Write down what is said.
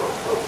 Gracias.